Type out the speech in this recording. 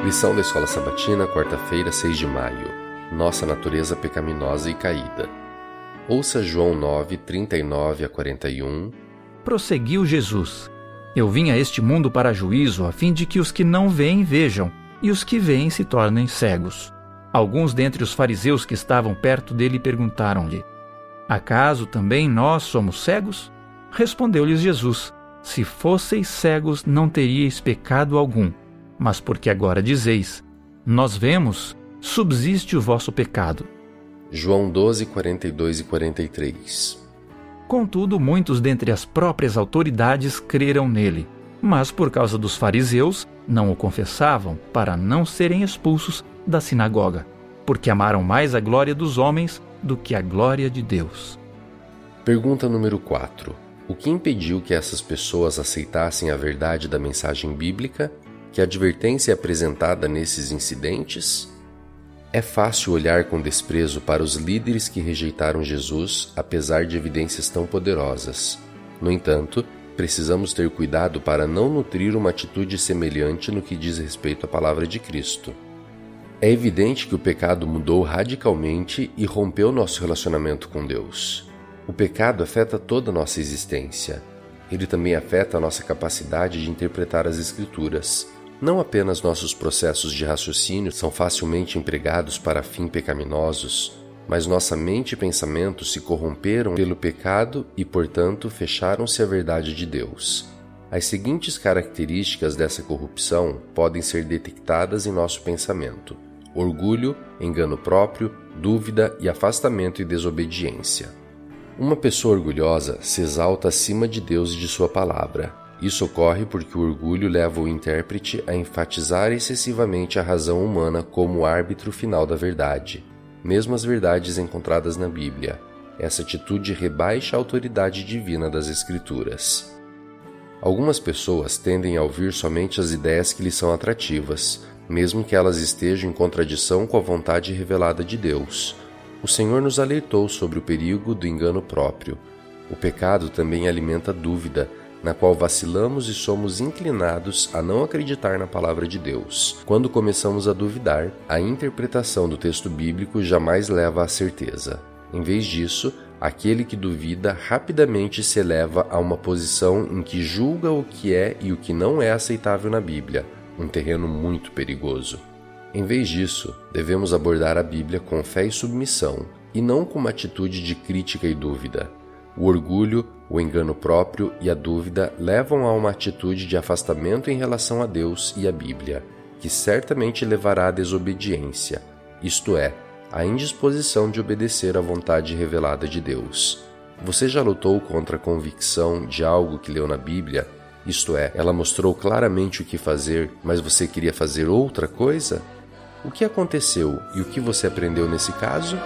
Lição da Escola Sabatina, quarta-feira, 6 de maio. Nossa natureza pecaminosa e caída. Ouça João 9, 39 a 41. Prosseguiu Jesus: Eu vim a este mundo para juízo, a fim de que os que não veem vejam, e os que veem se tornem cegos. Alguns dentre os fariseus que estavam perto dele perguntaram-lhe: Acaso também nós somos cegos? Respondeu-lhes Jesus: Se fosseis cegos, não teríeis pecado algum mas porque agora dizeis: Nós vemos, subsiste o vosso pecado. João 12, 42 e 43 Contudo, muitos dentre as próprias autoridades creram nele, mas por causa dos fariseus não o confessavam para não serem expulsos da sinagoga, porque amaram mais a glória dos homens do que a glória de Deus. Pergunta número 4. O que impediu que essas pessoas aceitassem a verdade da mensagem bíblica que a advertência é apresentada nesses incidentes? É fácil olhar com desprezo para os líderes que rejeitaram Jesus, apesar de evidências tão poderosas. No entanto, precisamos ter cuidado para não nutrir uma atitude semelhante no que diz respeito à palavra de Cristo. É evidente que o pecado mudou radicalmente e rompeu nosso relacionamento com Deus. O pecado afeta toda a nossa existência. Ele também afeta a nossa capacidade de interpretar as Escrituras. Não apenas nossos processos de raciocínio são facilmente empregados para fins pecaminosos, mas nossa mente e pensamento se corromperam pelo pecado e, portanto, fecharam-se à verdade de Deus. As seguintes características dessa corrupção podem ser detectadas em nosso pensamento: orgulho, engano próprio, dúvida e afastamento e desobediência. Uma pessoa orgulhosa se exalta acima de Deus e de Sua palavra, isso ocorre porque o orgulho leva o intérprete a enfatizar excessivamente a razão humana como árbitro final da verdade, mesmo as verdades encontradas na Bíblia. Essa atitude rebaixa a autoridade divina das Escrituras. Algumas pessoas tendem a ouvir somente as ideias que lhes são atrativas, mesmo que elas estejam em contradição com a vontade revelada de Deus. O Senhor nos alertou sobre o perigo do engano próprio. O pecado também alimenta dúvida na qual vacilamos e somos inclinados a não acreditar na palavra de Deus. Quando começamos a duvidar, a interpretação do texto bíblico jamais leva à certeza. Em vez disso, aquele que duvida rapidamente se eleva a uma posição em que julga o que é e o que não é aceitável na Bíblia, um terreno muito perigoso. Em vez disso, devemos abordar a Bíblia com fé e submissão, e não com uma atitude de crítica e dúvida. O orgulho, o engano próprio e a dúvida levam a uma atitude de afastamento em relação a Deus e a Bíblia, que certamente levará à desobediência, isto é, à indisposição de obedecer à vontade revelada de Deus. Você já lutou contra a convicção de algo que leu na Bíblia? Isto é, ela mostrou claramente o que fazer, mas você queria fazer outra coisa? O que aconteceu e o que você aprendeu nesse caso?